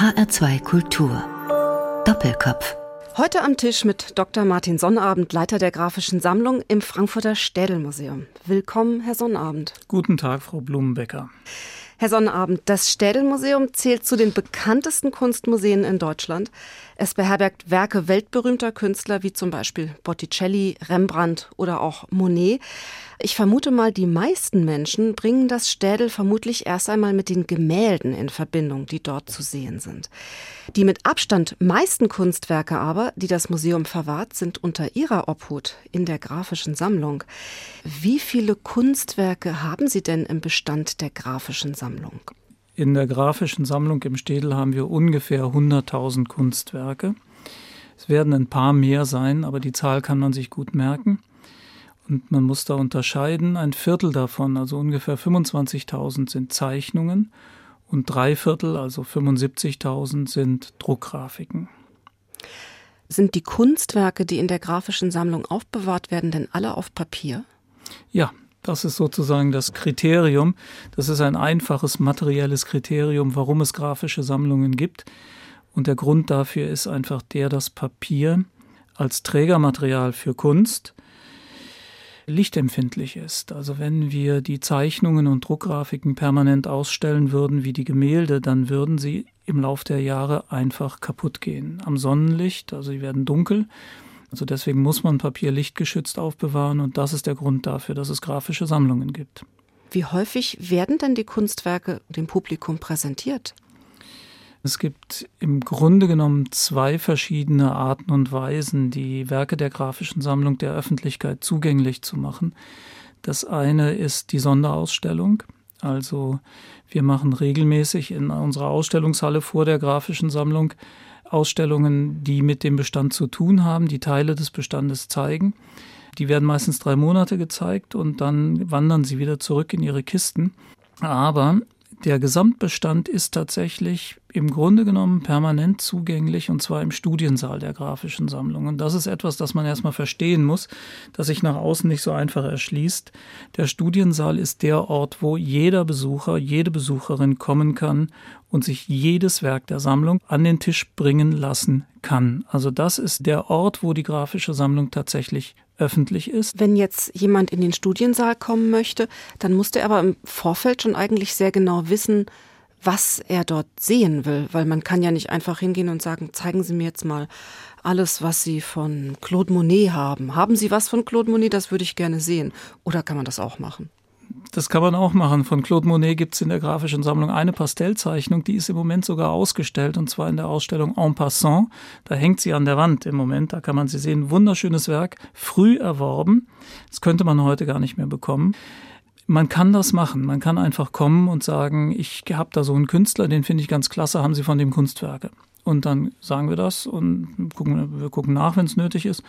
HR2 Kultur. Doppelkopf. Heute am Tisch mit Dr. Martin Sonnabend, Leiter der Grafischen Sammlung im Frankfurter Städelmuseum. Willkommen, Herr Sonnabend. Guten Tag, Frau Blumenbecker. Herr Sonnabend, das Städelmuseum zählt zu den bekanntesten Kunstmuseen in Deutschland. Es beherbergt Werke weltberühmter Künstler wie zum Beispiel Botticelli, Rembrandt oder auch Monet. Ich vermute mal, die meisten Menschen bringen das Städel vermutlich erst einmal mit den Gemälden in Verbindung, die dort zu sehen sind. Die mit Abstand meisten Kunstwerke aber, die das Museum verwahrt, sind unter ihrer Obhut in der grafischen Sammlung. Wie viele Kunstwerke haben Sie denn im Bestand der grafischen Sammlung? In der grafischen Sammlung im Städel haben wir ungefähr 100.000 Kunstwerke. Es werden ein paar mehr sein, aber die Zahl kann man sich gut merken. Und man muss da unterscheiden, ein Viertel davon, also ungefähr 25.000 sind Zeichnungen und drei Viertel, also 75.000 sind Druckgrafiken. Sind die Kunstwerke, die in der grafischen Sammlung aufbewahrt werden, denn alle auf Papier? Ja, das ist sozusagen das Kriterium. Das ist ein einfaches materielles Kriterium, warum es grafische Sammlungen gibt. Und der Grund dafür ist einfach der, dass Papier als Trägermaterial für Kunst lichtempfindlich ist. Also wenn wir die Zeichnungen und Druckgrafiken permanent ausstellen würden wie die Gemälde, dann würden sie im Lauf der Jahre einfach kaputt gehen. Am Sonnenlicht, also sie werden dunkel. Also deswegen muss man Papier lichtgeschützt aufbewahren und das ist der Grund dafür, dass es grafische Sammlungen gibt. Wie häufig werden denn die Kunstwerke dem Publikum präsentiert? Es gibt im Grunde genommen zwei verschiedene Arten und Weisen, die Werke der grafischen Sammlung der Öffentlichkeit zugänglich zu machen. Das eine ist die Sonderausstellung. Also wir machen regelmäßig in unserer Ausstellungshalle vor der grafischen Sammlung Ausstellungen, die mit dem Bestand zu tun haben, die Teile des Bestandes zeigen. Die werden meistens drei Monate gezeigt und dann wandern sie wieder zurück in ihre Kisten. Aber der Gesamtbestand ist tatsächlich im Grunde genommen permanent zugänglich und zwar im Studiensaal der grafischen Sammlung. Und das ist etwas, das man erstmal verstehen muss, das sich nach außen nicht so einfach erschließt. Der Studiensaal ist der Ort, wo jeder Besucher, jede Besucherin kommen kann und sich jedes Werk der Sammlung an den Tisch bringen lassen kann. Also das ist der Ort, wo die grafische Sammlung tatsächlich öffentlich ist. Wenn jetzt jemand in den Studiensaal kommen möchte, dann musste er aber im Vorfeld schon eigentlich sehr genau wissen, was er dort sehen will, weil man kann ja nicht einfach hingehen und sagen, zeigen Sie mir jetzt mal alles, was Sie von Claude Monet haben. Haben Sie was von Claude Monet? Das würde ich gerne sehen. Oder kann man das auch machen? Das kann man auch machen. Von Claude Monet gibt es in der grafischen Sammlung eine Pastellzeichnung, die ist im Moment sogar ausgestellt, und zwar in der Ausstellung En Passant. Da hängt sie an der Wand im Moment, da kann man sie sehen. Wunderschönes Werk, früh erworben. Das könnte man heute gar nicht mehr bekommen. Man kann das machen. Man kann einfach kommen und sagen, ich habe da so einen Künstler, den finde ich ganz klasse, haben Sie von dem Kunstwerke? Und dann sagen wir das und gucken, wir gucken nach, wenn es nötig ist.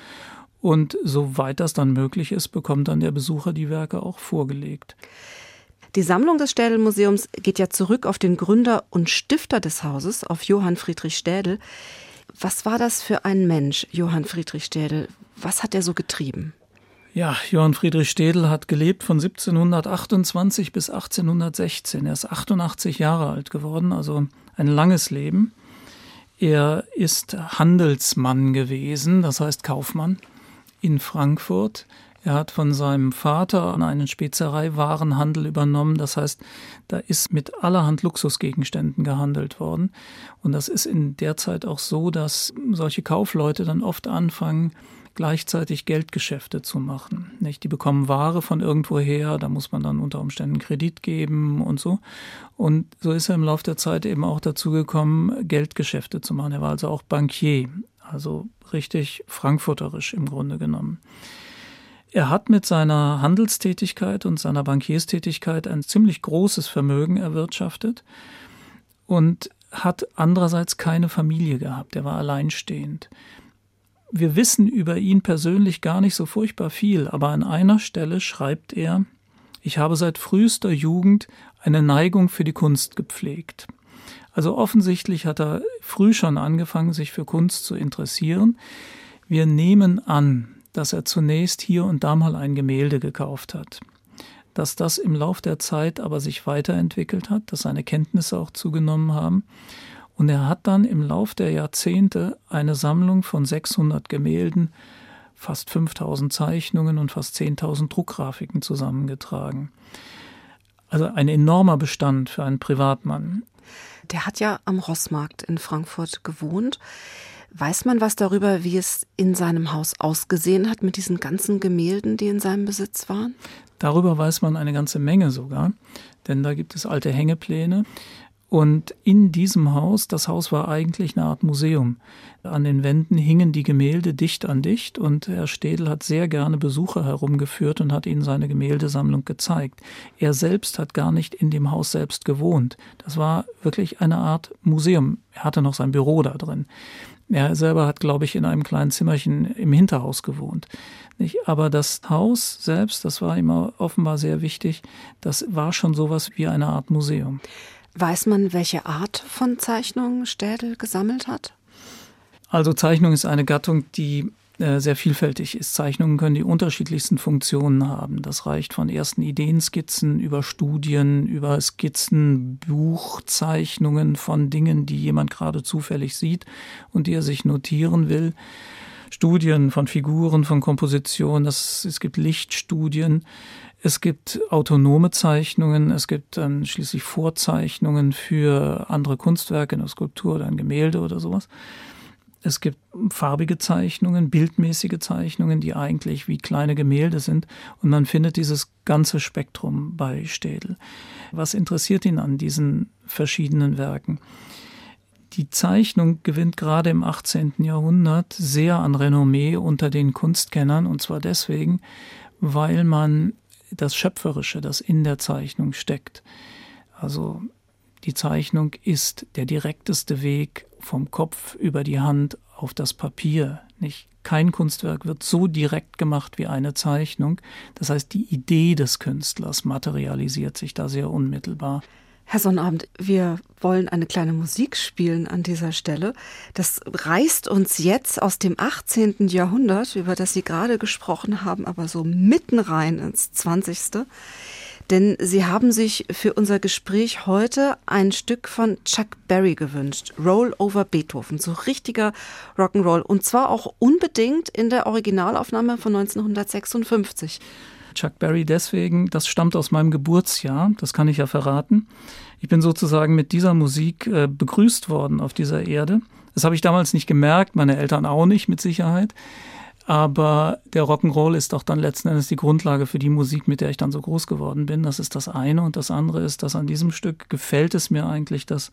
Und soweit das dann möglich ist, bekommt dann der Besucher die Werke auch vorgelegt. Die Sammlung des Städel-Museums geht ja zurück auf den Gründer und Stifter des Hauses, auf Johann Friedrich Städel. Was war das für ein Mensch, Johann Friedrich Städel? Was hat er so getrieben? Ja, Johann Friedrich Städel hat gelebt von 1728 bis 1816. Er ist 88 Jahre alt geworden, also ein langes Leben. Er ist Handelsmann gewesen, das heißt Kaufmann in Frankfurt. Er hat von seinem Vater einen Spezereiwarenhandel übernommen. Das heißt, da ist mit allerhand Luxusgegenständen gehandelt worden. Und das ist in der Zeit auch so, dass solche Kaufleute dann oft anfangen, gleichzeitig Geldgeschäfte zu machen. Nicht? Die bekommen Ware von irgendwoher, da muss man dann unter Umständen Kredit geben und so. Und so ist er im Laufe der Zeit eben auch dazu gekommen, Geldgeschäfte zu machen. Er war also auch Bankier also richtig frankfurterisch im Grunde genommen. Er hat mit seiner Handelstätigkeit und seiner Bankierstätigkeit ein ziemlich großes Vermögen erwirtschaftet und hat andererseits keine Familie gehabt. Er war alleinstehend. Wir wissen über ihn persönlich gar nicht so furchtbar viel, aber an einer Stelle schreibt er, ich habe seit frühester Jugend eine Neigung für die Kunst gepflegt. Also offensichtlich hat er früh schon angefangen, sich für Kunst zu interessieren. Wir nehmen an, dass er zunächst hier und da mal ein Gemälde gekauft hat. Dass das im Lauf der Zeit aber sich weiterentwickelt hat, dass seine Kenntnisse auch zugenommen haben Und er hat dann im Lauf der Jahrzehnte eine Sammlung von 600 Gemälden, fast 5000 Zeichnungen und fast 10.000 Druckgrafiken zusammengetragen. Also ein enormer Bestand für einen Privatmann. Der hat ja am Rossmarkt in Frankfurt gewohnt. Weiß man was darüber, wie es in seinem Haus ausgesehen hat mit diesen ganzen Gemälden, die in seinem Besitz waren? Darüber weiß man eine ganze Menge sogar, denn da gibt es alte Hängepläne. Und in diesem Haus, das Haus war eigentlich eine Art Museum. An den Wänden hingen die Gemälde dicht an dicht und Herr Städel hat sehr gerne Besucher herumgeführt und hat ihnen seine Gemäldesammlung gezeigt. Er selbst hat gar nicht in dem Haus selbst gewohnt. Das war wirklich eine Art Museum. Er hatte noch sein Büro da drin. Er selber hat, glaube ich, in einem kleinen Zimmerchen im Hinterhaus gewohnt. Aber das Haus selbst, das war immer offenbar sehr wichtig, das war schon sowas wie eine Art Museum. Weiß man, welche Art von Zeichnungen Städel gesammelt hat? Also Zeichnung ist eine Gattung, die äh, sehr vielfältig ist. Zeichnungen können die unterschiedlichsten Funktionen haben. Das reicht von ersten Ideenskizzen über Studien, über Skizzen, Buchzeichnungen von Dingen, die jemand gerade zufällig sieht und die er sich notieren will. Studien von Figuren, von Kompositionen, es gibt Lichtstudien, es gibt autonome Zeichnungen, es gibt dann schließlich Vorzeichnungen für andere Kunstwerke, eine Skulptur oder ein Gemälde oder sowas. Es gibt farbige Zeichnungen, bildmäßige Zeichnungen, die eigentlich wie kleine Gemälde sind. Und man findet dieses ganze Spektrum bei Städel. Was interessiert ihn an diesen verschiedenen Werken? Die Zeichnung gewinnt gerade im 18. Jahrhundert sehr an Renommee unter den Kunstkennern. Und zwar deswegen, weil man das Schöpferische, das in der Zeichnung steckt. Also die Zeichnung ist der direkteste Weg vom Kopf über die Hand auf das Papier. Nicht? Kein Kunstwerk wird so direkt gemacht wie eine Zeichnung. Das heißt, die Idee des Künstlers materialisiert sich da sehr unmittelbar. Herr Sonnabend, wir wollen eine kleine Musik spielen an dieser Stelle. Das reißt uns jetzt aus dem 18. Jahrhundert, über das Sie gerade gesprochen haben, aber so mitten rein ins 20. Denn Sie haben sich für unser Gespräch heute ein Stück von Chuck Berry gewünscht. Roll over Beethoven. So richtiger Rock'n'Roll. Und zwar auch unbedingt in der Originalaufnahme von 1956. Chuck Berry deswegen, das stammt aus meinem Geburtsjahr, das kann ich ja verraten. Ich bin sozusagen mit dieser Musik äh, begrüßt worden auf dieser Erde. Das habe ich damals nicht gemerkt, meine Eltern auch nicht mit Sicherheit. Aber der Rock'n'Roll ist auch dann letzten Endes die Grundlage für die Musik, mit der ich dann so groß geworden bin. Das ist das eine. Und das andere ist, dass an diesem Stück gefällt es mir eigentlich, dass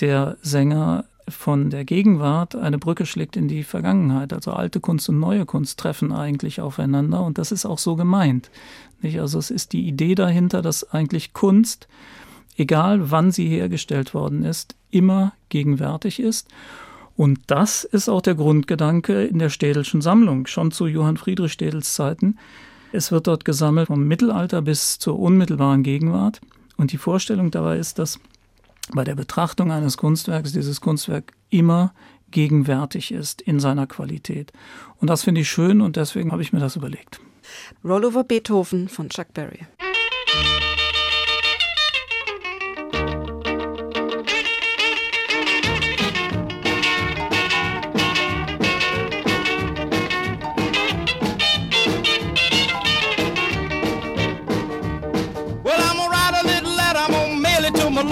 der Sänger von der Gegenwart eine Brücke schlägt in die Vergangenheit. Also alte Kunst und neue Kunst treffen eigentlich aufeinander und das ist auch so gemeint. Nicht? Also es ist die Idee dahinter, dass eigentlich Kunst, egal wann sie hergestellt worden ist, immer gegenwärtig ist. Und das ist auch der Grundgedanke in der Städelschen Sammlung, schon zu Johann Friedrich Städels Zeiten. Es wird dort gesammelt vom Mittelalter bis zur unmittelbaren Gegenwart. Und die Vorstellung dabei ist, dass bei der Betrachtung eines Kunstwerks dieses Kunstwerk immer gegenwärtig ist in seiner Qualität. Und das finde ich schön und deswegen habe ich mir das überlegt. Rollover Beethoven von Chuck Berry.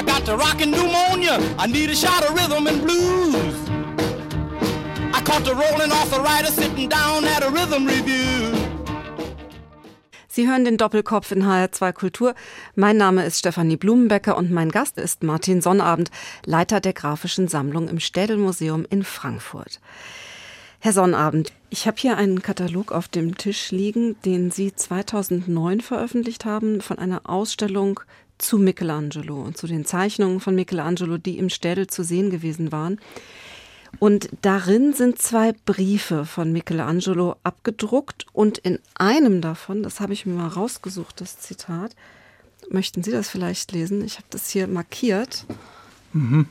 I got the rockin' pneumonia. I need a shot of rhythm and blues. I caught the rolling arthritis sitting down at a rhythm review. Sie hören den Doppelkopf in HR2 Kultur. Mein Name ist Stefanie Blumenbecker und mein Gast ist Martin Sonnabend, Leiter der Grafischen Sammlung im Städelmuseum in Frankfurt. Herr Sonnabend, ich habe hier einen Katalog auf dem Tisch liegen, den Sie 2009 veröffentlicht haben von einer Ausstellung zu Michelangelo und zu den Zeichnungen von Michelangelo, die im Städel zu sehen gewesen waren. Und darin sind zwei Briefe von Michelangelo abgedruckt und in einem davon, das habe ich mir mal rausgesucht, das Zitat, möchten Sie das vielleicht lesen? Ich habe das hier markiert. Mhm.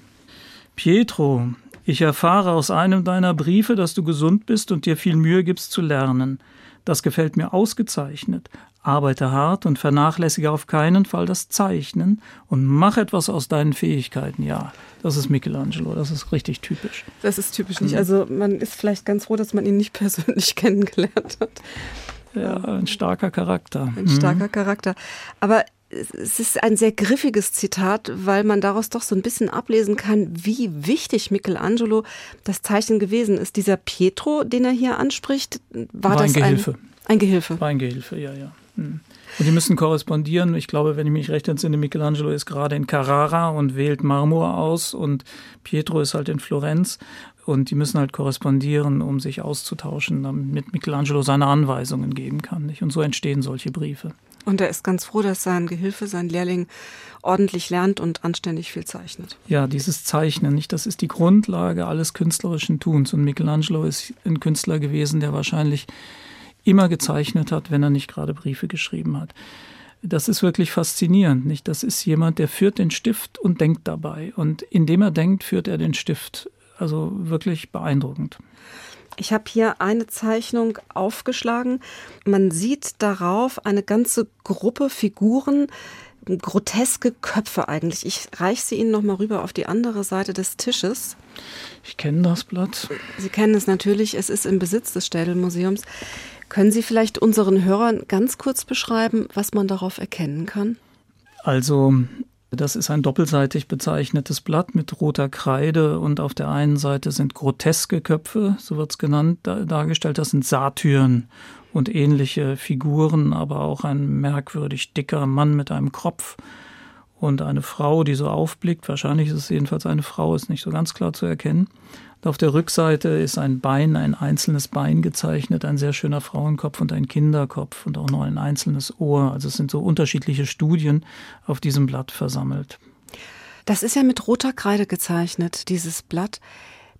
Pietro, ich erfahre aus einem deiner Briefe, dass du gesund bist und dir viel Mühe gibst zu lernen. Das gefällt mir ausgezeichnet. Arbeite hart und vernachlässige auf keinen Fall das Zeichnen und mach etwas aus deinen Fähigkeiten. Ja, das ist Michelangelo, das ist richtig typisch. Das ist typisch nicht. Also man ist vielleicht ganz froh, dass man ihn nicht persönlich kennengelernt hat. Ja, ein starker Charakter. Ein starker mhm. Charakter. Aber es ist ein sehr griffiges Zitat, weil man daraus doch so ein bisschen ablesen kann, wie wichtig Michelangelo das Zeichen gewesen ist. Dieser Pietro, den er hier anspricht, war, war das ein Gehilfe. Ein, ein Gehilfe. War ein Gehilfe, ja, ja. Hm. Und die müssen korrespondieren. Ich glaube, wenn ich mich recht entsinne, Michelangelo ist gerade in Carrara und wählt Marmor aus und Pietro ist halt in Florenz. Und die müssen halt korrespondieren, um sich auszutauschen, damit Michelangelo seine Anweisungen geben kann. Nicht? Und so entstehen solche Briefe. Und er ist ganz froh, dass sein Gehilfe, sein Lehrling ordentlich lernt und anständig viel zeichnet. Ja, dieses Zeichnen, nicht, das ist die Grundlage alles künstlerischen Tuns. Und Michelangelo ist ein Künstler gewesen, der wahrscheinlich immer gezeichnet hat, wenn er nicht gerade Briefe geschrieben hat. Das ist wirklich faszinierend, nicht? Das ist jemand, der führt den Stift und denkt dabei. Und indem er denkt, führt er den Stift. Also wirklich beeindruckend. Ich habe hier eine Zeichnung aufgeschlagen. Man sieht darauf eine ganze Gruppe Figuren, groteske Köpfe eigentlich. Ich reiche sie Ihnen noch mal rüber auf die andere Seite des Tisches. Ich kenne das Blatt. Sie kennen es natürlich. Es ist im Besitz des Städelmuseums. Können Sie vielleicht unseren Hörern ganz kurz beschreiben, was man darauf erkennen kann? Also das ist ein doppelseitig bezeichnetes Blatt mit roter Kreide und auf der einen Seite sind groteske Köpfe, so wird es genannt, dargestellt. Das sind Satyren und ähnliche Figuren, aber auch ein merkwürdig dicker Mann mit einem Kropf und eine Frau, die so aufblickt. Wahrscheinlich ist es jedenfalls eine Frau, ist nicht so ganz klar zu erkennen. Auf der Rückseite ist ein Bein, ein einzelnes Bein gezeichnet, ein sehr schöner Frauenkopf und ein Kinderkopf und auch noch ein einzelnes Ohr. Also es sind so unterschiedliche Studien auf diesem Blatt versammelt. Das ist ja mit roter Kreide gezeichnet, dieses Blatt.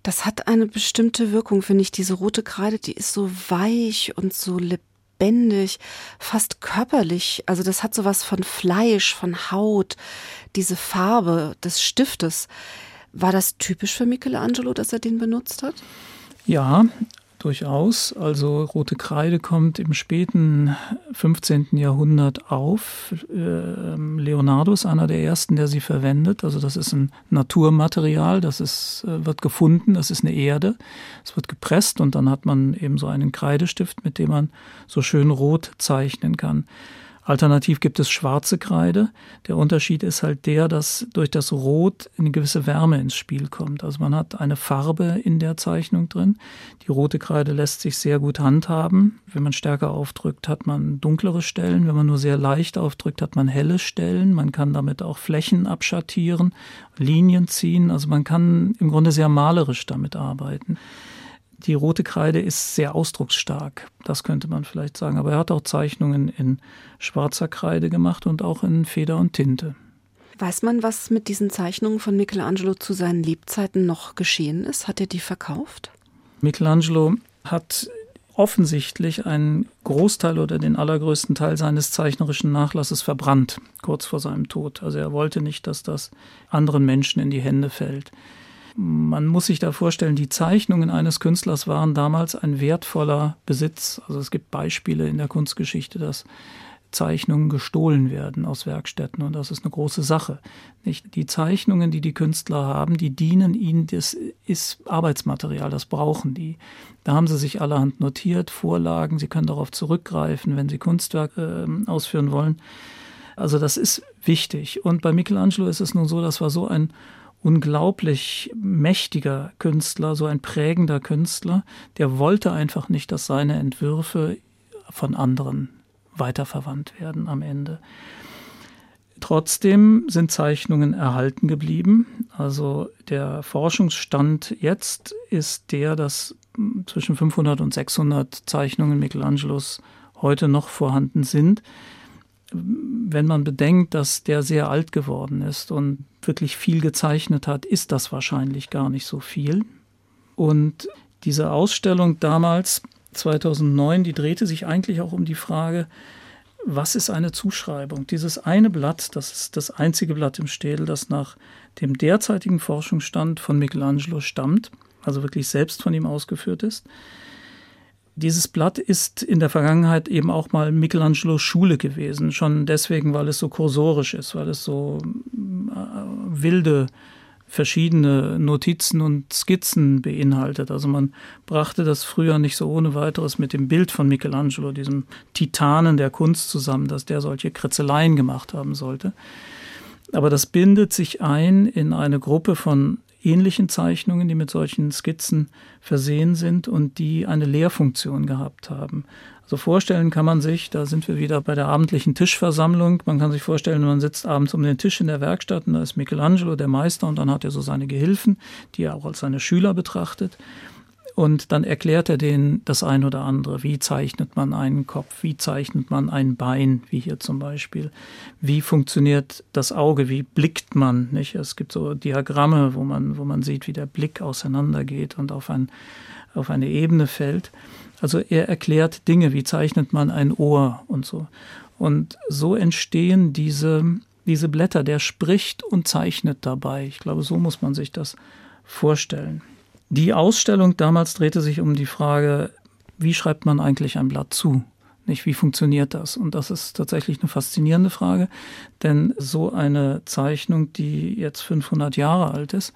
Das hat eine bestimmte Wirkung, finde ich. Diese rote Kreide, die ist so weich und so lebendig, fast körperlich. Also das hat sowas von Fleisch, von Haut, diese Farbe des Stiftes. War das typisch für Michelangelo, dass er den benutzt hat? Ja, durchaus. Also rote Kreide kommt im späten 15. Jahrhundert auf. Ähm, Leonardo ist einer der ersten, der sie verwendet. Also das ist ein Naturmaterial, das ist, äh, wird gefunden, das ist eine Erde. Es wird gepresst und dann hat man eben so einen Kreidestift, mit dem man so schön rot zeichnen kann. Alternativ gibt es schwarze Kreide. Der Unterschied ist halt der, dass durch das Rot eine gewisse Wärme ins Spiel kommt. Also man hat eine Farbe in der Zeichnung drin. Die rote Kreide lässt sich sehr gut handhaben. Wenn man stärker aufdrückt, hat man dunklere Stellen. Wenn man nur sehr leicht aufdrückt, hat man helle Stellen. Man kann damit auch Flächen abschattieren, Linien ziehen. Also man kann im Grunde sehr malerisch damit arbeiten. Die rote Kreide ist sehr ausdrucksstark, das könnte man vielleicht sagen. Aber er hat auch Zeichnungen in schwarzer Kreide gemacht und auch in Feder und Tinte. Weiß man, was mit diesen Zeichnungen von Michelangelo zu seinen Lebzeiten noch geschehen ist? Hat er die verkauft? Michelangelo hat offensichtlich einen Großteil oder den allergrößten Teil seines zeichnerischen Nachlasses verbrannt, kurz vor seinem Tod. Also er wollte nicht, dass das anderen Menschen in die Hände fällt. Man muss sich da vorstellen, die Zeichnungen eines Künstlers waren damals ein wertvoller Besitz. Also es gibt Beispiele in der Kunstgeschichte, dass Zeichnungen gestohlen werden aus Werkstätten und das ist eine große Sache. Nicht die Zeichnungen, die die Künstler haben, die dienen ihnen, das ist Arbeitsmaterial, das brauchen die. Da haben sie sich allerhand notiert, Vorlagen, sie können darauf zurückgreifen, wenn sie Kunstwerke äh, ausführen wollen. Also das ist wichtig. Und bei Michelangelo ist es nun so, das war so ein unglaublich mächtiger Künstler, so ein prägender Künstler, der wollte einfach nicht, dass seine Entwürfe von anderen weiterverwandt werden am Ende. Trotzdem sind Zeichnungen erhalten geblieben. Also der Forschungsstand jetzt ist der, dass zwischen 500 und 600 Zeichnungen Michelangelos heute noch vorhanden sind. wenn man bedenkt, dass der sehr alt geworden ist und wirklich viel gezeichnet hat, ist das wahrscheinlich gar nicht so viel. Und diese Ausstellung damals, 2009, die drehte sich eigentlich auch um die Frage, was ist eine Zuschreibung? Dieses eine Blatt, das ist das einzige Blatt im Städel, das nach dem derzeitigen Forschungsstand von Michelangelo stammt, also wirklich selbst von ihm ausgeführt ist. Dieses Blatt ist in der Vergangenheit eben auch mal Michelangelos Schule gewesen, schon deswegen, weil es so kursorisch ist, weil es so äh, wilde verschiedene Notizen und Skizzen beinhaltet. Also man brachte das früher nicht so ohne weiteres mit dem Bild von Michelangelo, diesem Titanen der Kunst zusammen, dass der solche Kritzeleien gemacht haben sollte. Aber das bindet sich ein in eine Gruppe von ähnlichen Zeichnungen, die mit solchen Skizzen versehen sind und die eine Lehrfunktion gehabt haben. Also vorstellen kann man sich, da sind wir wieder bei der abendlichen Tischversammlung. Man kann sich vorstellen, man sitzt abends um den Tisch in der Werkstatt und da ist Michelangelo, der Meister, und dann hat er so seine Gehilfen, die er auch als seine Schüler betrachtet. Und dann erklärt er denen das ein oder andere. Wie zeichnet man einen Kopf? Wie zeichnet man ein Bein? Wie hier zum Beispiel. Wie funktioniert das Auge? Wie blickt man? Nicht? Es gibt so Diagramme, wo man, wo man sieht, wie der Blick auseinandergeht und auf, ein, auf eine Ebene fällt. Also er erklärt Dinge, wie zeichnet man ein Ohr und so. Und so entstehen diese, diese Blätter. Der spricht und zeichnet dabei. Ich glaube, so muss man sich das vorstellen. Die Ausstellung damals drehte sich um die Frage, wie schreibt man eigentlich ein Blatt zu? Nicht, wie funktioniert das? Und das ist tatsächlich eine faszinierende Frage, denn so eine Zeichnung, die jetzt 500 Jahre alt ist,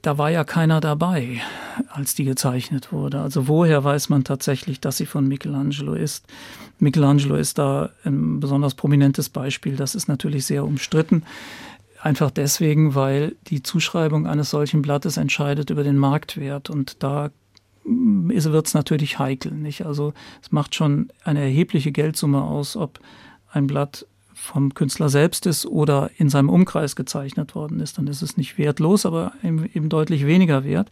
da war ja keiner dabei, als die gezeichnet wurde. Also woher weiß man tatsächlich, dass sie von Michelangelo ist? Michelangelo ist da ein besonders prominentes Beispiel. Das ist natürlich sehr umstritten. Einfach deswegen, weil die Zuschreibung eines solchen Blattes entscheidet über den Marktwert und da wird es natürlich heikel. Nicht? Also es macht schon eine erhebliche Geldsumme aus, ob ein Blatt vom Künstler selbst ist oder in seinem Umkreis gezeichnet worden ist. Dann ist es nicht wertlos, aber eben deutlich weniger wert.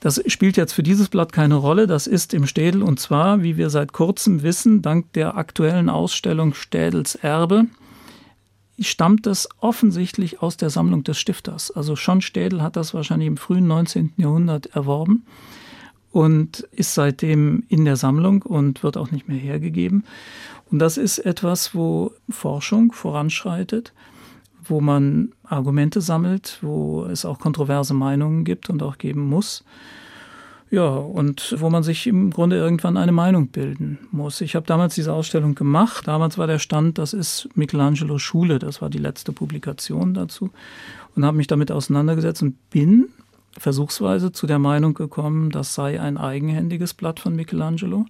Das spielt jetzt für dieses Blatt keine Rolle. Das ist im Städel und zwar, wie wir seit kurzem wissen, dank der aktuellen Ausstellung Städels Erbe stammt das offensichtlich aus der Sammlung des Stifters. Also schon Städel hat das wahrscheinlich im frühen 19. Jahrhundert erworben und ist seitdem in der Sammlung und wird auch nicht mehr hergegeben. Und das ist etwas, wo Forschung voranschreitet, wo man Argumente sammelt, wo es auch kontroverse Meinungen gibt und auch geben muss. Ja, und wo man sich im Grunde irgendwann eine Meinung bilden muss. Ich habe damals diese Ausstellung gemacht. Damals war der Stand, das ist Michelangelo Schule, das war die letzte Publikation dazu. Und habe mich damit auseinandergesetzt und bin versuchsweise zu der Meinung gekommen, das sei ein eigenhändiges Blatt von Michelangelo.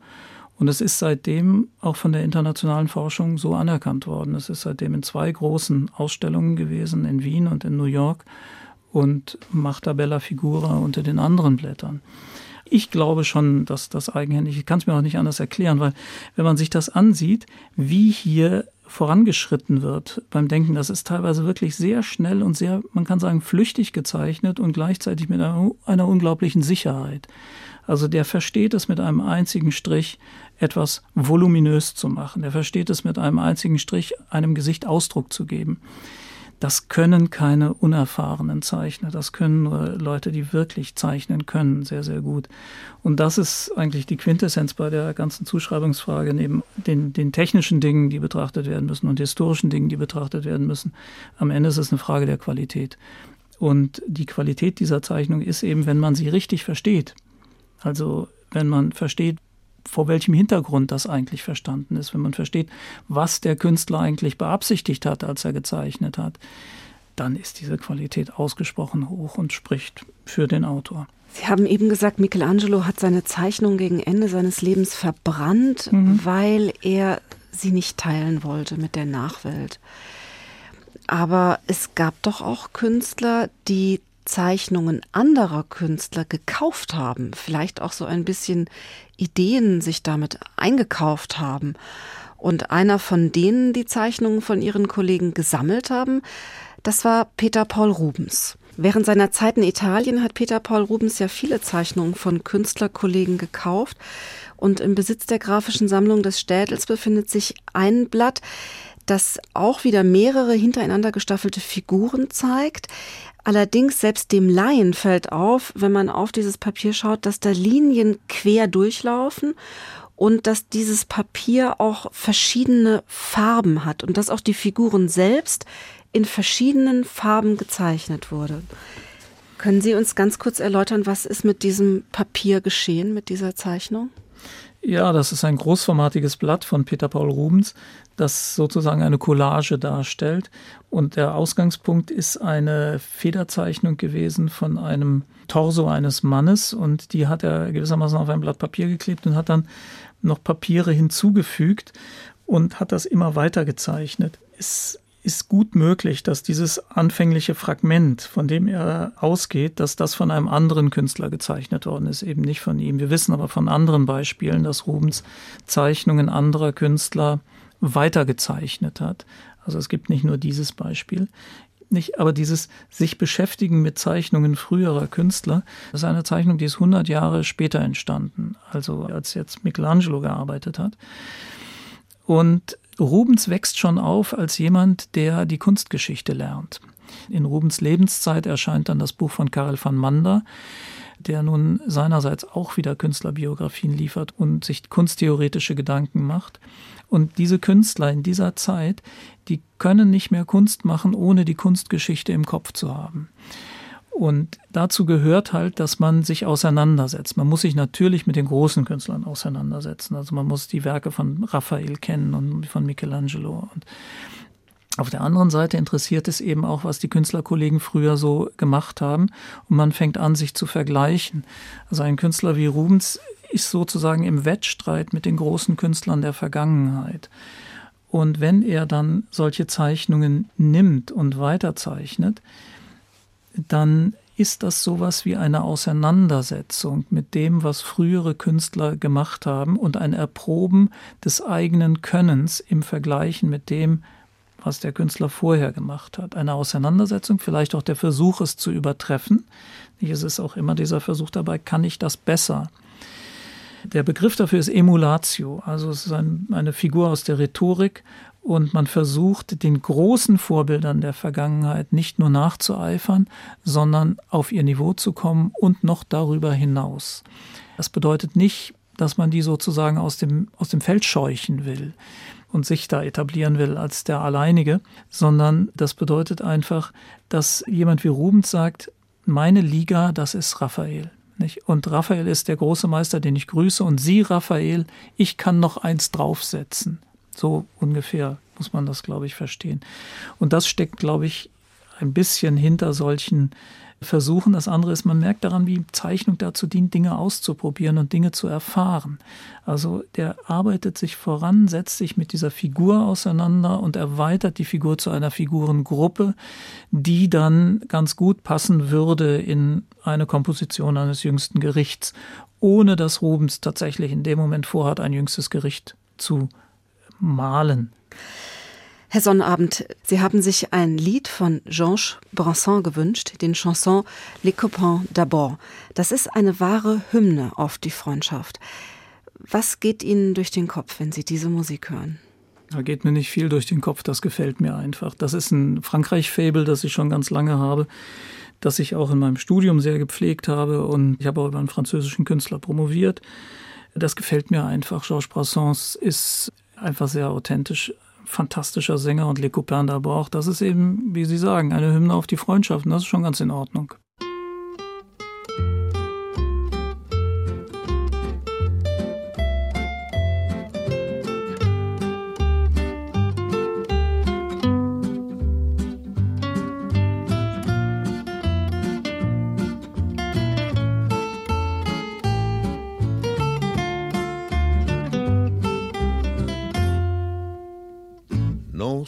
Und es ist seitdem auch von der internationalen Forschung so anerkannt worden. Es ist seitdem in zwei großen Ausstellungen gewesen, in Wien und in New York und Machta Bella Figura unter den anderen Blättern. Ich glaube schon, dass das eigenhändig, ich kann es mir auch nicht anders erklären, weil wenn man sich das ansieht, wie hier vorangeschritten wird beim Denken, das ist teilweise wirklich sehr schnell und sehr, man kann sagen, flüchtig gezeichnet und gleichzeitig mit einer, einer unglaublichen Sicherheit. Also der versteht es mit einem einzigen Strich etwas voluminös zu machen. Der versteht es mit einem einzigen Strich einem Gesicht Ausdruck zu geben. Das können keine unerfahrenen Zeichner. Das können nur Leute, die wirklich zeichnen können, sehr, sehr gut. Und das ist eigentlich die Quintessenz bei der ganzen Zuschreibungsfrage, neben den, den technischen Dingen, die betrachtet werden müssen und historischen Dingen, die betrachtet werden müssen. Am Ende ist es eine Frage der Qualität. Und die Qualität dieser Zeichnung ist eben, wenn man sie richtig versteht. Also wenn man versteht, vor welchem Hintergrund das eigentlich verstanden ist, wenn man versteht, was der Künstler eigentlich beabsichtigt hat, als er gezeichnet hat, dann ist diese Qualität ausgesprochen hoch und spricht für den Autor. Sie haben eben gesagt, Michelangelo hat seine Zeichnung gegen Ende seines Lebens verbrannt, mhm. weil er sie nicht teilen wollte mit der Nachwelt. Aber es gab doch auch Künstler, die Zeichnungen anderer Künstler gekauft haben, vielleicht auch so ein bisschen Ideen sich damit eingekauft haben. Und einer von denen, die Zeichnungen von ihren Kollegen gesammelt haben, das war Peter Paul Rubens. Während seiner Zeit in Italien hat Peter Paul Rubens ja viele Zeichnungen von Künstlerkollegen gekauft. Und im Besitz der grafischen Sammlung des Städels befindet sich ein Blatt, das auch wieder mehrere hintereinander gestaffelte Figuren zeigt. Allerdings selbst dem Laien fällt auf, wenn man auf dieses Papier schaut, dass da Linien quer durchlaufen und dass dieses Papier auch verschiedene Farben hat und dass auch die Figuren selbst in verschiedenen Farben gezeichnet wurde. Können Sie uns ganz kurz erläutern, was ist mit diesem Papier geschehen, mit dieser Zeichnung? Ja, das ist ein großformatiges Blatt von Peter Paul Rubens, das sozusagen eine Collage darstellt. Und der Ausgangspunkt ist eine Federzeichnung gewesen von einem Torso eines Mannes und die hat er gewissermaßen auf ein Blatt Papier geklebt und hat dann noch Papiere hinzugefügt und hat das immer weiter gezeichnet. Es ist gut möglich, dass dieses anfängliche Fragment, von dem er ausgeht, dass das von einem anderen Künstler gezeichnet worden ist, eben nicht von ihm. Wir wissen aber von anderen Beispielen, dass Rubens Zeichnungen anderer Künstler weitergezeichnet hat. Also es gibt nicht nur dieses Beispiel. Nicht, aber dieses sich beschäftigen mit Zeichnungen früherer Künstler, das ist eine Zeichnung, die ist 100 Jahre später entstanden, also als jetzt Michelangelo gearbeitet hat. Und Rubens wächst schon auf als jemand, der die Kunstgeschichte lernt. In Rubens Lebenszeit erscheint dann das Buch von Karel van Mander, der nun seinerseits auch wieder Künstlerbiografien liefert und sich kunsttheoretische Gedanken macht. Und diese Künstler in dieser Zeit, die können nicht mehr Kunst machen, ohne die Kunstgeschichte im Kopf zu haben. Und dazu gehört halt, dass man sich auseinandersetzt. Man muss sich natürlich mit den großen Künstlern auseinandersetzen. Also man muss die Werke von Raphael kennen und von Michelangelo. Und auf der anderen Seite interessiert es eben auch, was die Künstlerkollegen früher so gemacht haben. Und man fängt an, sich zu vergleichen. Also ein Künstler wie Rubens ist sozusagen im Wettstreit mit den großen Künstlern der Vergangenheit. Und wenn er dann solche Zeichnungen nimmt und weiterzeichnet, dann ist das sowas wie eine Auseinandersetzung mit dem, was frühere Künstler gemacht haben und ein Erproben des eigenen Könnens im Vergleichen mit dem, was der Künstler vorher gemacht hat. Eine Auseinandersetzung, vielleicht auch der Versuch, es zu übertreffen. Es ist auch immer dieser Versuch dabei, kann ich das besser? Der Begriff dafür ist Emulatio, also es ist ein, eine Figur aus der Rhetorik und man versucht, den großen Vorbildern der Vergangenheit nicht nur nachzueifern, sondern auf ihr Niveau zu kommen und noch darüber hinaus. Das bedeutet nicht, dass man die sozusagen aus dem, aus dem Feld scheuchen will und sich da etablieren will als der Alleinige, sondern das bedeutet einfach, dass jemand wie Rubens sagt, meine Liga, das ist Raphael. Nicht? Und Raphael ist der große Meister, den ich grüße. Und Sie, Raphael, ich kann noch eins draufsetzen. So ungefähr muss man das, glaube ich, verstehen. Und das steckt, glaube ich, ein bisschen hinter solchen Versuchen. Das andere ist, man merkt daran, wie Zeichnung dazu dient, Dinge auszuprobieren und Dinge zu erfahren. Also der arbeitet sich voran, setzt sich mit dieser Figur auseinander und erweitert die Figur zu einer Figurengruppe, die dann ganz gut passen würde in eine Komposition eines jüngsten Gerichts, ohne dass Rubens tatsächlich in dem Moment vorhat, ein jüngstes Gericht zu malen. Herr Sonnabend, Sie haben sich ein Lied von Georges Brassens gewünscht, den Chanson Les Copains d'abord. Das ist eine wahre Hymne auf die Freundschaft. Was geht Ihnen durch den Kopf, wenn Sie diese Musik hören? Da geht mir nicht viel durch den Kopf, das gefällt mir einfach. Das ist ein Frankreich-Fable, das ich schon ganz lange habe, das ich auch in meinem Studium sehr gepflegt habe und ich habe auch über einen französischen Künstler promoviert. Das gefällt mir einfach. Georges Brassens ist einfach sehr authentisch, fantastischer Sänger und Les Copains d'abord. Das ist eben, wie Sie sagen, eine Hymne auf die Freundschaft und das ist schon ganz in Ordnung.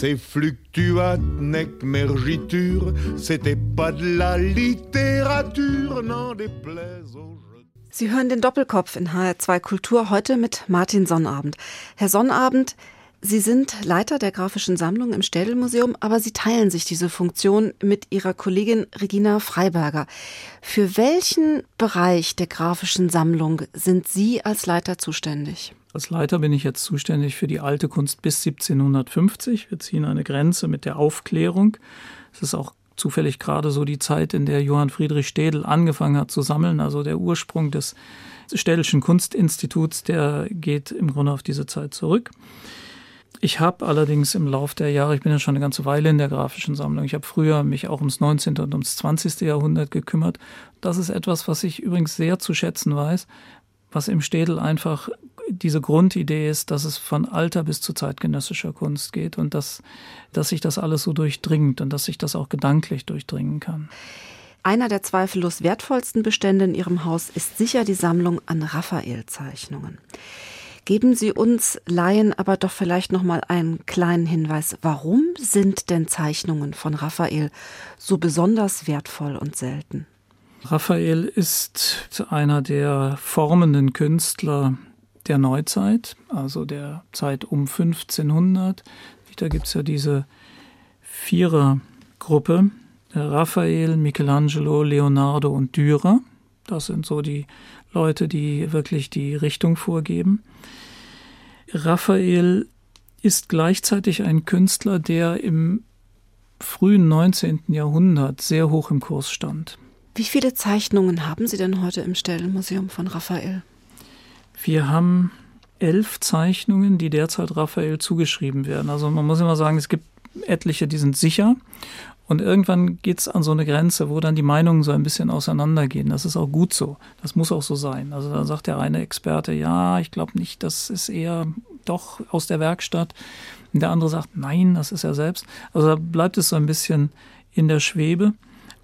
Ces fluctuates nec mergiture, c'était pas de la littérature, n'en déplaise aux Sie hören den Doppelkopf in HR2 Kultur heute mit Martin Sonnabend. Herr Sonnabend, Sie sind Leiter der grafischen Sammlung im Städelmuseum, aber Sie teilen sich diese Funktion mit Ihrer Kollegin Regina Freiberger. Für welchen Bereich der grafischen Sammlung sind Sie als Leiter zuständig? Als Leiter bin ich jetzt zuständig für die alte Kunst bis 1750. Wir ziehen eine Grenze mit der Aufklärung. Es ist auch zufällig gerade so die Zeit, in der Johann Friedrich Städel angefangen hat zu sammeln, also der Ursprung des Städelschen Kunstinstituts, der geht im Grunde auf diese Zeit zurück. Ich habe allerdings im Laufe der Jahre, ich bin ja schon eine ganze Weile in der grafischen Sammlung, ich habe früher mich auch ums 19. und ums 20. Jahrhundert gekümmert. Das ist etwas, was ich übrigens sehr zu schätzen weiß, was im Städel einfach diese Grundidee ist, dass es von alter bis zu zeitgenössischer Kunst geht und dass, dass sich das alles so durchdringt und dass sich das auch gedanklich durchdringen kann. Einer der zweifellos wertvollsten Bestände in Ihrem Haus ist sicher die Sammlung an Raphael-Zeichnungen. Geben Sie uns Laien aber doch vielleicht noch mal einen kleinen Hinweis. Warum sind denn Zeichnungen von Raphael so besonders wertvoll und selten? Raphael ist einer der formenden Künstler der Neuzeit, also der Zeit um 1500. Da gibt es ja diese Vierergruppe, Raphael, Michelangelo, Leonardo und Dürer. Das sind so die Leute, die wirklich die Richtung vorgeben. Raphael ist gleichzeitig ein Künstler, der im frühen 19. Jahrhundert sehr hoch im Kurs stand. Wie viele Zeichnungen haben Sie denn heute im Stellenmuseum von Raphael? Wir haben elf Zeichnungen, die derzeit Raphael zugeschrieben werden. Also man muss immer sagen, es gibt etliche, die sind sicher. Und irgendwann geht es an so eine Grenze, wo dann die Meinungen so ein bisschen auseinandergehen. Das ist auch gut so. Das muss auch so sein. Also da sagt der eine Experte, ja, ich glaube nicht, das ist eher doch aus der Werkstatt. Und der andere sagt, nein, das ist er selbst. Also da bleibt es so ein bisschen in der Schwebe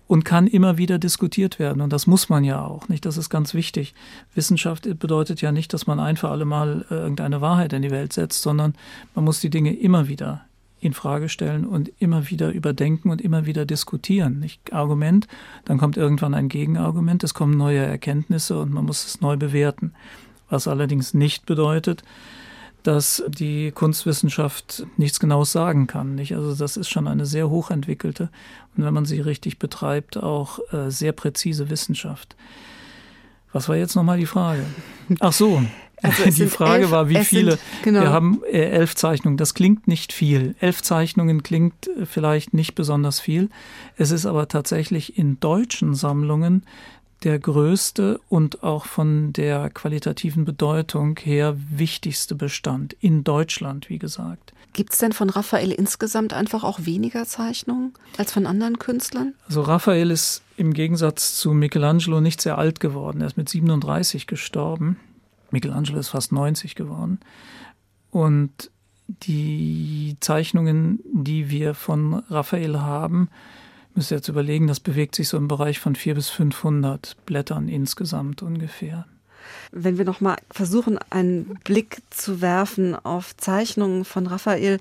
und kann immer wieder diskutiert werden. Und das muss man ja auch, nicht? Das ist ganz wichtig. Wissenschaft bedeutet ja nicht, dass man ein für alle Mal äh, irgendeine Wahrheit in die Welt setzt, sondern man muss die Dinge immer wieder in Frage stellen und immer wieder überdenken und immer wieder diskutieren. Nicht Argument, dann kommt irgendwann ein Gegenargument, es kommen neue Erkenntnisse und man muss es neu bewerten. Was allerdings nicht bedeutet, dass die Kunstwissenschaft nichts Genaues sagen kann. Nicht? Also das ist schon eine sehr hochentwickelte und wenn man sie richtig betreibt, auch äh, sehr präzise Wissenschaft. Was war jetzt nochmal die Frage? Ach so, also die Frage elf, war, wie viele. Sind, genau. Wir haben äh, elf Zeichnungen. Das klingt nicht viel. Elf Zeichnungen klingt äh, vielleicht nicht besonders viel. Es ist aber tatsächlich in deutschen Sammlungen der größte und auch von der qualitativen Bedeutung her wichtigste Bestand in Deutschland, wie gesagt. Gibt es denn von Raphael insgesamt einfach auch weniger Zeichnungen als von anderen Künstlern? Also Raphael ist im Gegensatz zu Michelangelo nicht sehr alt geworden. Er ist mit 37 gestorben. Michelangelo ist fast 90 geworden. Und die Zeichnungen, die wir von Raphael haben, müsst ihr jetzt überlegen, das bewegt sich so im Bereich von 400 bis 500 Blättern insgesamt ungefähr. Wenn wir noch mal versuchen, einen Blick zu werfen auf Zeichnungen von Raphael,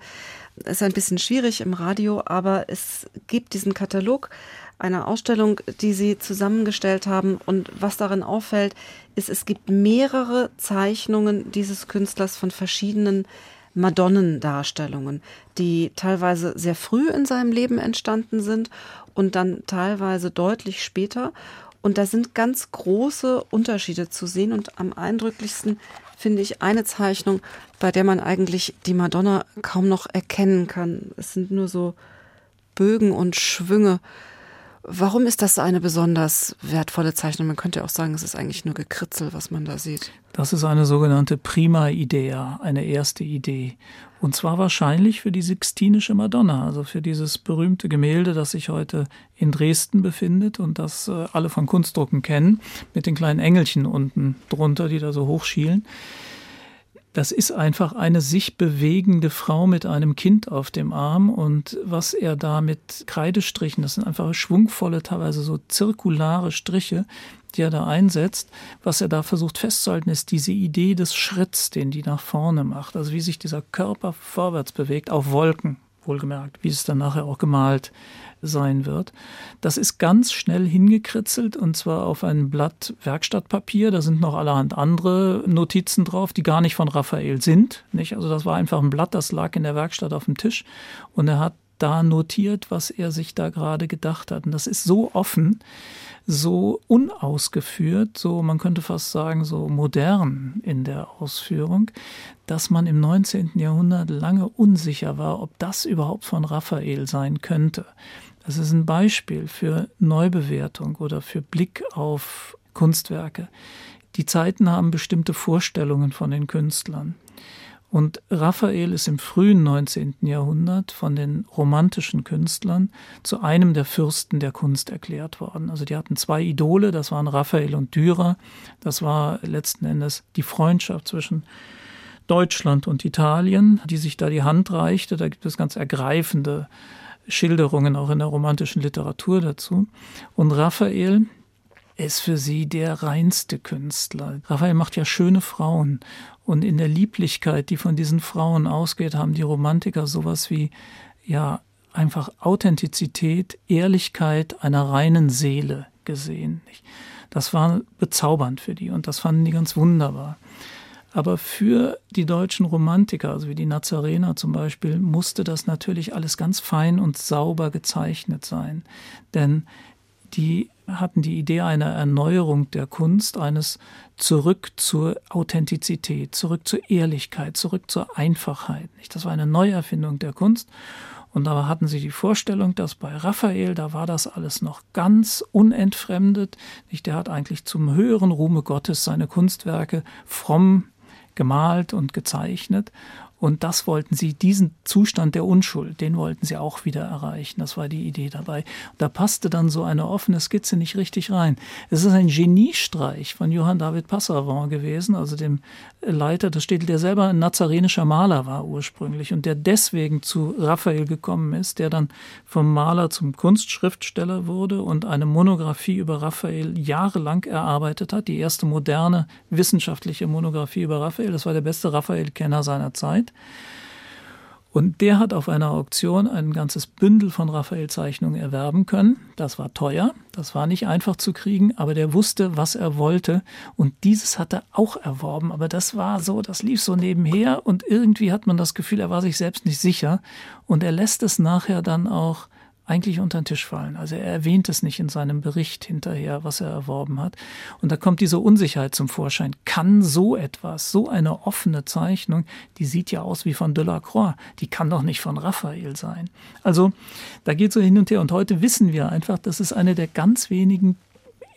ist ein bisschen schwierig im Radio, aber es gibt diesen Katalog einer Ausstellung, die Sie zusammengestellt haben. Und was darin auffällt, ist, es gibt mehrere Zeichnungen dieses Künstlers von verschiedenen Madonnendarstellungen, die teilweise sehr früh in seinem Leben entstanden sind und dann teilweise deutlich später. Und da sind ganz große Unterschiede zu sehen. Und am eindrücklichsten finde ich eine Zeichnung, bei der man eigentlich die Madonna kaum noch erkennen kann. Es sind nur so Bögen und Schwünge. Warum ist das eine besonders wertvolle Zeichnung? Man könnte auch sagen, es ist eigentlich nur Gekritzel, was man da sieht. Das ist eine sogenannte Prima Idea, eine erste Idee. Und zwar wahrscheinlich für die Sixtinische Madonna, also für dieses berühmte Gemälde, das sich heute in Dresden befindet und das äh, alle von Kunstdrucken kennen, mit den kleinen Engelchen unten drunter, die da so hochschielen. Das ist einfach eine sich bewegende Frau mit einem Kind auf dem Arm und was er da mit Kreidestrichen, das sind einfach schwungvolle, teilweise so zirkulare Striche, die er da einsetzt, was er da versucht festzuhalten, ist diese Idee des Schritts, den die nach vorne macht, also wie sich dieser Körper vorwärts bewegt auf Wolken, wohlgemerkt, wie es dann nachher auch gemalt sein wird. Das ist ganz schnell hingekritzelt und zwar auf ein Blatt Werkstattpapier. Da sind noch allerhand andere Notizen drauf, die gar nicht von Raphael sind. Nicht? Also das war einfach ein Blatt, das lag in der Werkstatt auf dem Tisch und er hat da notiert, was er sich da gerade gedacht hat. Und das ist so offen, so unausgeführt, so man könnte fast sagen, so modern in der Ausführung, dass man im 19. Jahrhundert lange unsicher war, ob das überhaupt von Raphael sein könnte. Das ist ein Beispiel für Neubewertung oder für Blick auf Kunstwerke. Die Zeiten haben bestimmte Vorstellungen von den Künstlern. Und Raphael ist im frühen 19. Jahrhundert von den romantischen Künstlern zu einem der Fürsten der Kunst erklärt worden. Also die hatten zwei Idole, das waren Raphael und Dürer. Das war letzten Endes die Freundschaft zwischen Deutschland und Italien, die sich da die Hand reichte. Da gibt es ganz ergreifende Schilderungen auch in der romantischen Literatur dazu. Und Raphael ist für sie der reinste Künstler. Raphael macht ja schöne Frauen. Und in der Lieblichkeit, die von diesen Frauen ausgeht, haben die Romantiker sowas wie, ja, einfach Authentizität, Ehrlichkeit einer reinen Seele gesehen. Das war bezaubernd für die und das fanden die ganz wunderbar. Aber für die deutschen Romantiker, also wie die Nazarener zum Beispiel, musste das natürlich alles ganz fein und sauber gezeichnet sein. Denn die hatten die Idee einer Erneuerung der Kunst, eines zurück zur Authentizität, zurück zur Ehrlichkeit, zurück zur Einfachheit. Das war eine Neuerfindung der Kunst. Und da hatten sie die Vorstellung, dass bei Raphael, da war das alles noch ganz unentfremdet. Der hat eigentlich zum höheren Ruhme Gottes seine Kunstwerke fromm gemalt und gezeichnet. Und das wollten sie, diesen Zustand der Unschuld, den wollten sie auch wieder erreichen. Das war die Idee dabei. Da passte dann so eine offene Skizze nicht richtig rein. Es ist ein Geniestreich von Johann David Passavant gewesen, also dem Leiter, das steht, der selber ein nazarenischer Maler war ursprünglich und der deswegen zu Raphael gekommen ist, der dann vom Maler zum Kunstschriftsteller wurde und eine Monographie über Raphael jahrelang erarbeitet hat. Die erste moderne wissenschaftliche Monographie über Raphael. Das war der beste Raphael-Kenner seiner Zeit. Und der hat auf einer Auktion ein ganzes Bündel von Raphael-Zeichnungen erwerben können. Das war teuer, das war nicht einfach zu kriegen, aber der wusste, was er wollte. Und dieses hat er auch erworben. Aber das war so, das lief so nebenher und irgendwie hat man das Gefühl, er war sich selbst nicht sicher. Und er lässt es nachher dann auch eigentlich unter den Tisch fallen. Also er erwähnt es nicht in seinem Bericht hinterher, was er erworben hat. Und da kommt diese Unsicherheit zum Vorschein. Kann so etwas, so eine offene Zeichnung, die sieht ja aus wie von Delacroix, die kann doch nicht von Raphael sein. Also da geht so hin und her. Und heute wissen wir einfach, das ist eine der ganz wenigen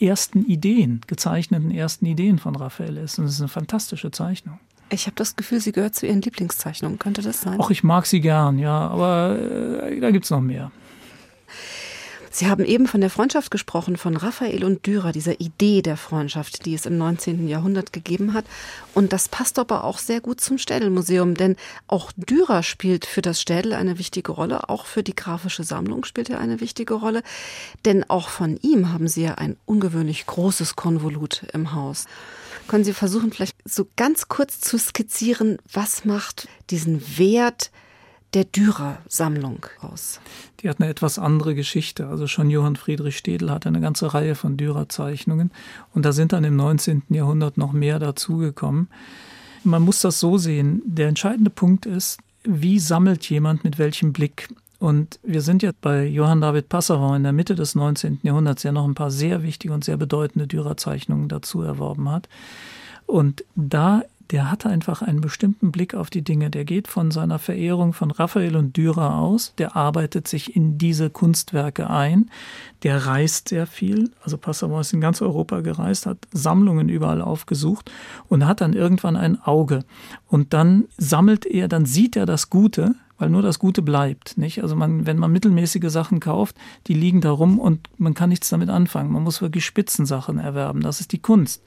ersten Ideen, gezeichneten ersten Ideen von Raphael ist. Und es ist eine fantastische Zeichnung. Ich habe das Gefühl, sie gehört zu Ihren Lieblingszeichnungen. Könnte das sein? Ach, ich mag sie gern, ja, aber äh, da es noch mehr. Sie haben eben von der Freundschaft gesprochen, von Raphael und Dürer, dieser Idee der Freundschaft, die es im 19. Jahrhundert gegeben hat. Und das passt aber auch sehr gut zum Städelmuseum, denn auch Dürer spielt für das Städel eine wichtige Rolle, auch für die grafische Sammlung spielt er eine wichtige Rolle, denn auch von ihm haben Sie ja ein ungewöhnlich großes Konvolut im Haus. Können Sie versuchen, vielleicht so ganz kurz zu skizzieren, was macht diesen Wert der Dürer-Sammlung aus? Die hat eine etwas andere Geschichte. Also schon Johann Friedrich Städel hatte eine ganze Reihe von Dürer-Zeichnungen und da sind dann im 19. Jahrhundert noch mehr dazugekommen. Man muss das so sehen. Der entscheidende Punkt ist, wie sammelt jemand mit welchem Blick? Und wir sind jetzt bei Johann David Passavant in der Mitte des 19. Jahrhunderts, der noch ein paar sehr wichtige und sehr bedeutende Dürer-Zeichnungen dazu erworben hat. Und da der hatte einfach einen bestimmten Blick auf die Dinge. Der geht von seiner Verehrung von Raphael und Dürer aus, der arbeitet sich in diese Kunstwerke ein, der reist sehr viel, also Passavant ist in ganz Europa gereist, hat Sammlungen überall aufgesucht und hat dann irgendwann ein Auge. Und dann sammelt er, dann sieht er das Gute, weil nur das Gute bleibt. Nicht? Also man, wenn man mittelmäßige Sachen kauft, die liegen da rum und man kann nichts damit anfangen. Man muss wirklich Spitzensachen erwerben. Das ist die Kunst.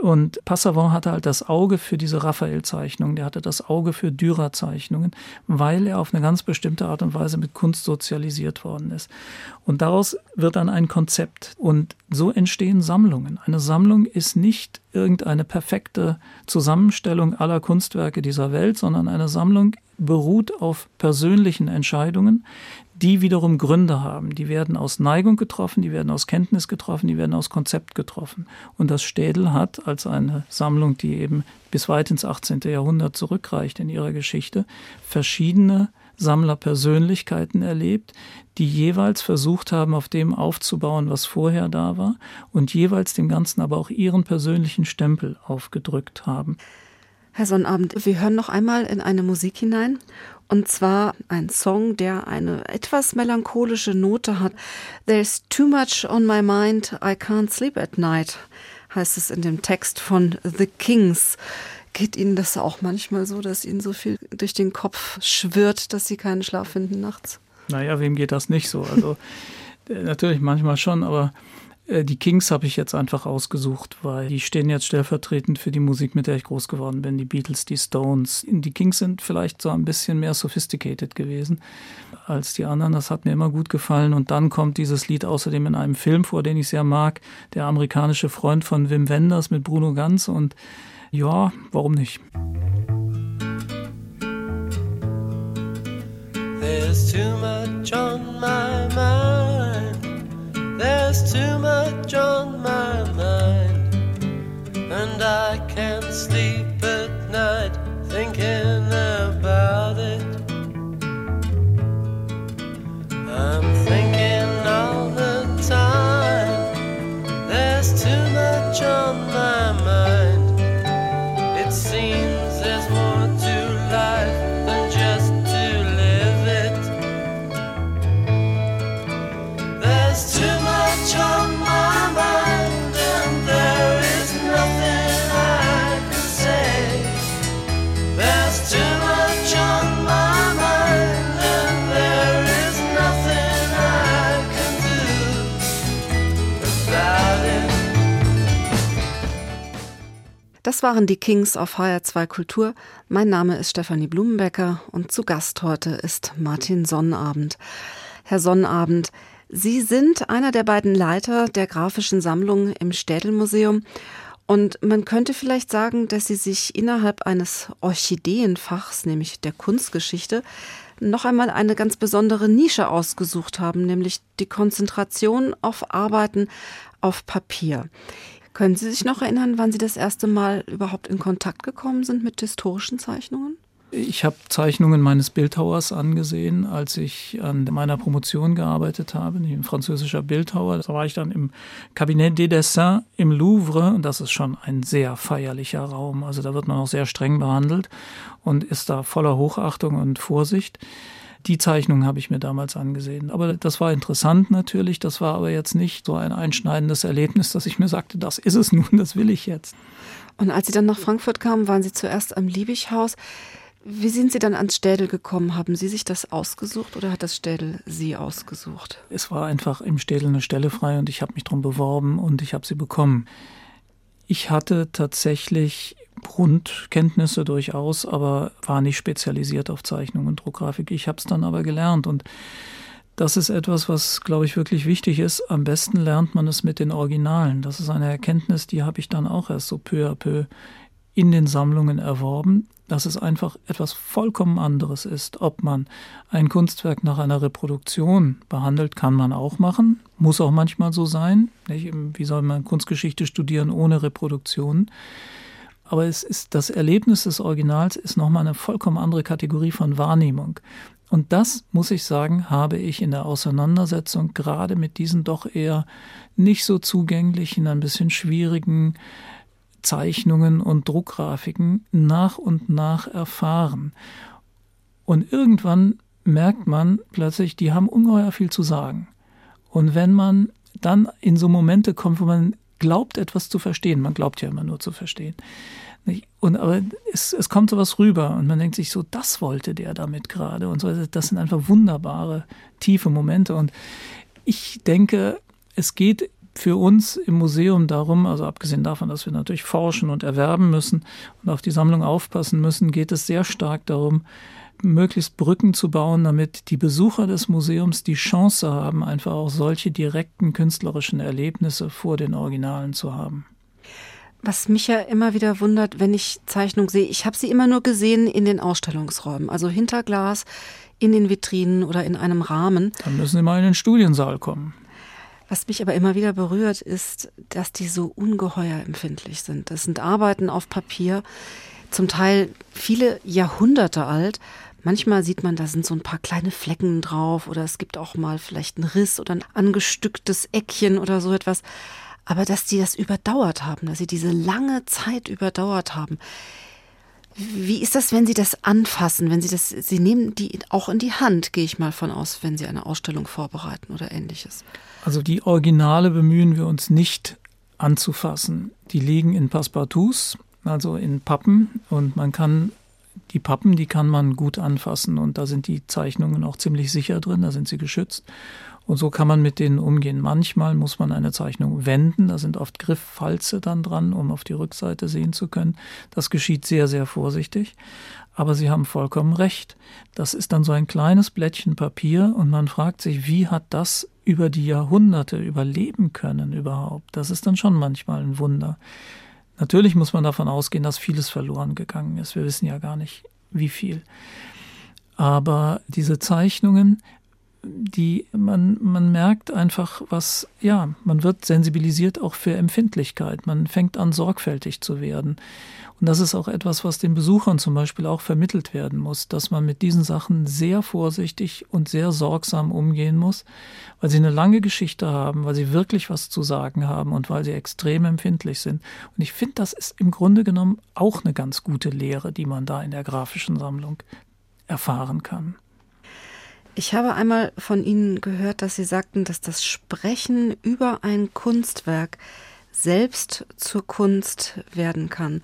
Und Passavant hatte halt das Auge für diese Raphael-Zeichnungen, der hatte das Auge für Dürer-Zeichnungen, weil er auf eine ganz bestimmte Art und Weise mit Kunst sozialisiert worden ist. Und daraus wird dann ein Konzept. Und so entstehen Sammlungen. Eine Sammlung ist nicht irgendeine perfekte Zusammenstellung aller Kunstwerke dieser Welt, sondern eine Sammlung beruht auf persönlichen Entscheidungen, die wiederum Gründe haben. Die werden aus Neigung getroffen, die werden aus Kenntnis getroffen, die werden aus Konzept getroffen. Und das Städel hat als eine Sammlung, die eben bis weit ins 18. Jahrhundert zurückreicht in ihrer Geschichte, verschiedene Sammlerpersönlichkeiten erlebt, die jeweils versucht haben, auf dem aufzubauen, was vorher da war und jeweils dem Ganzen aber auch ihren persönlichen Stempel aufgedrückt haben. Herr Sonnabend, wir hören noch einmal in eine Musik hinein. Und zwar ein Song, der eine etwas melancholische Note hat. There's too much on my mind, I can't sleep at night, heißt es in dem Text von The Kings. Geht Ihnen das auch manchmal so, dass Ihnen so viel durch den Kopf schwirrt, dass Sie keinen Schlaf finden nachts? Naja, wem geht das nicht so? Also äh, natürlich manchmal schon, aber die Kings habe ich jetzt einfach ausgesucht, weil die stehen jetzt stellvertretend für die Musik, mit der ich groß geworden bin. Die Beatles, die Stones. Die Kings sind vielleicht so ein bisschen mehr sophisticated gewesen als die anderen. Das hat mir immer gut gefallen. Und dann kommt dieses Lied außerdem in einem Film vor, den ich sehr mag. Der amerikanische Freund von Wim Wenders mit Bruno Ganz. Und ja, warum nicht? There's too much on my mind. There's too much on my mind, and I can't sleep at night thinking about it. I'm thinking all the time. There's too much on my mind. Das waren die Kings auf HR2 Kultur. Mein Name ist Stefanie Blumenbecker und zu Gast heute ist Martin Sonnabend. Herr Sonnabend, Sie sind einer der beiden Leiter der grafischen Sammlung im Städelmuseum. Und man könnte vielleicht sagen, dass Sie sich innerhalb eines Orchideenfachs, nämlich der Kunstgeschichte, noch einmal eine ganz besondere Nische ausgesucht haben, nämlich die Konzentration auf Arbeiten auf Papier. Können Sie sich noch erinnern, wann Sie das erste Mal überhaupt in Kontakt gekommen sind mit historischen Zeichnungen? Ich habe Zeichnungen meines Bildhauers angesehen, als ich an meiner Promotion gearbeitet habe, ein französischer Bildhauer. Da war ich dann im Cabinet des Dessins im Louvre und das ist schon ein sehr feierlicher Raum. Also da wird man auch sehr streng behandelt und ist da voller Hochachtung und Vorsicht. Die Zeichnung habe ich mir damals angesehen. Aber das war interessant natürlich. Das war aber jetzt nicht so ein einschneidendes Erlebnis, dass ich mir sagte, das ist es nun, das will ich jetzt. Und als Sie dann nach Frankfurt kamen, waren Sie zuerst am Liebighaus. Wie sind Sie dann ans Städel gekommen? Haben Sie sich das ausgesucht oder hat das Städel Sie ausgesucht? Es war einfach im Städel eine Stelle frei und ich habe mich darum beworben und ich habe sie bekommen. Ich hatte tatsächlich Grundkenntnisse durchaus, aber war nicht spezialisiert auf Zeichnung und Druckgrafik. Ich habe es dann aber gelernt und das ist etwas, was, glaube ich, wirklich wichtig ist. Am besten lernt man es mit den Originalen. Das ist eine Erkenntnis, die habe ich dann auch erst so peu à peu in den Sammlungen erworben, dass es einfach etwas vollkommen anderes ist. Ob man ein Kunstwerk nach einer Reproduktion behandelt, kann man auch machen, muss auch manchmal so sein. Wie soll man Kunstgeschichte studieren ohne Reproduktion? Aber es ist das Erlebnis des Originals ist nochmal eine vollkommen andere Kategorie von Wahrnehmung. Und das, muss ich sagen, habe ich in der Auseinandersetzung gerade mit diesen doch eher nicht so zugänglichen, ein bisschen schwierigen Zeichnungen und Druckgrafiken nach und nach erfahren. Und irgendwann merkt man plötzlich, die haben ungeheuer viel zu sagen. Und wenn man dann in so Momente kommt, wo man glaubt, etwas zu verstehen, man glaubt ja immer nur zu verstehen, und aber es, es kommt sowas rüber und man denkt sich so, das wollte der damit gerade und so. Das sind einfach wunderbare, tiefe Momente. Und ich denke, es geht für uns im Museum darum, also abgesehen davon, dass wir natürlich forschen und erwerben müssen und auf die Sammlung aufpassen müssen, geht es sehr stark darum, möglichst Brücken zu bauen, damit die Besucher des Museums die Chance haben, einfach auch solche direkten künstlerischen Erlebnisse vor den Originalen zu haben. Was mich ja immer wieder wundert, wenn ich Zeichnungen sehe, ich habe sie immer nur gesehen in den Ausstellungsräumen, also hinter Glas, in den Vitrinen oder in einem Rahmen. Dann müssen Sie mal in den Studiensaal kommen. Was mich aber immer wieder berührt, ist, dass die so ungeheuer empfindlich sind. Das sind Arbeiten auf Papier, zum Teil viele Jahrhunderte alt. Manchmal sieht man, da sind so ein paar kleine Flecken drauf oder es gibt auch mal vielleicht einen Riss oder ein angestücktes Eckchen oder so etwas. Aber dass die das überdauert haben, dass sie diese lange Zeit überdauert haben. Wie ist das, wenn Sie das anfassen, wenn Sie das, Sie nehmen die auch in die Hand, gehe ich mal von aus, wenn Sie eine Ausstellung vorbereiten oder ähnliches? Also die Originale bemühen wir uns nicht anzufassen. Die liegen in Passepartouts, also in Pappen und man kann die Pappen, die kann man gut anfassen und da sind die Zeichnungen auch ziemlich sicher drin, da sind sie geschützt. Und so kann man mit denen umgehen. Manchmal muss man eine Zeichnung wenden, da sind oft Grifffalze dann dran, um auf die Rückseite sehen zu können. Das geschieht sehr, sehr vorsichtig. Aber Sie haben vollkommen recht. Das ist dann so ein kleines Blättchen Papier und man fragt sich, wie hat das über die Jahrhunderte überleben können überhaupt? Das ist dann schon manchmal ein Wunder. Natürlich muss man davon ausgehen, dass vieles verloren gegangen ist. Wir wissen ja gar nicht, wie viel. Aber diese Zeichnungen, die man, man merkt einfach, was, ja, man wird sensibilisiert auch für Empfindlichkeit. Man fängt an, sorgfältig zu werden. Und das ist auch etwas, was den Besuchern zum Beispiel auch vermittelt werden muss, dass man mit diesen Sachen sehr vorsichtig und sehr sorgsam umgehen muss, weil sie eine lange Geschichte haben, weil sie wirklich was zu sagen haben und weil sie extrem empfindlich sind. Und ich finde, das ist im Grunde genommen auch eine ganz gute Lehre, die man da in der grafischen Sammlung erfahren kann. Ich habe einmal von Ihnen gehört, dass Sie sagten, dass das Sprechen über ein Kunstwerk selbst zur Kunst werden kann.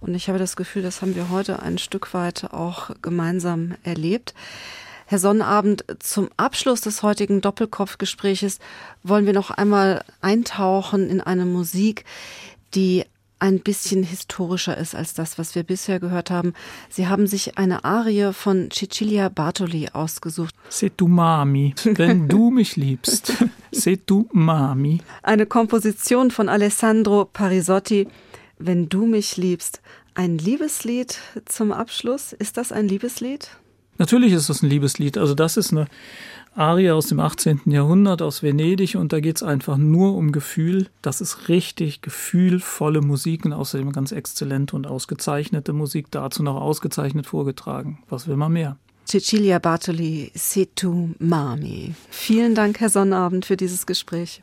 Und ich habe das Gefühl, das haben wir heute ein Stück weit auch gemeinsam erlebt. Herr Sonnabend, zum Abschluss des heutigen Doppelkopfgespräches wollen wir noch einmal eintauchen in eine Musik, die ein bisschen historischer ist als das, was wir bisher gehört haben. Sie haben sich eine Arie von Cecilia Bartoli ausgesucht. Se tu mami, wenn du mich liebst. Se tu mami. Eine Komposition von Alessandro Parisotti. Wenn du mich liebst. Ein Liebeslied zum Abschluss. Ist das ein Liebeslied? Natürlich ist das ein Liebeslied. Also das ist eine Arie aus dem 18. Jahrhundert aus Venedig und da geht es einfach nur um Gefühl. Das ist richtig gefühlvolle Musik und außerdem ganz exzellente und ausgezeichnete Musik, dazu noch ausgezeichnet vorgetragen. Was will man mehr? Cecilia Bartoli, Setu Mami. Vielen Dank, Herr Sonnabend, für dieses Gespräch.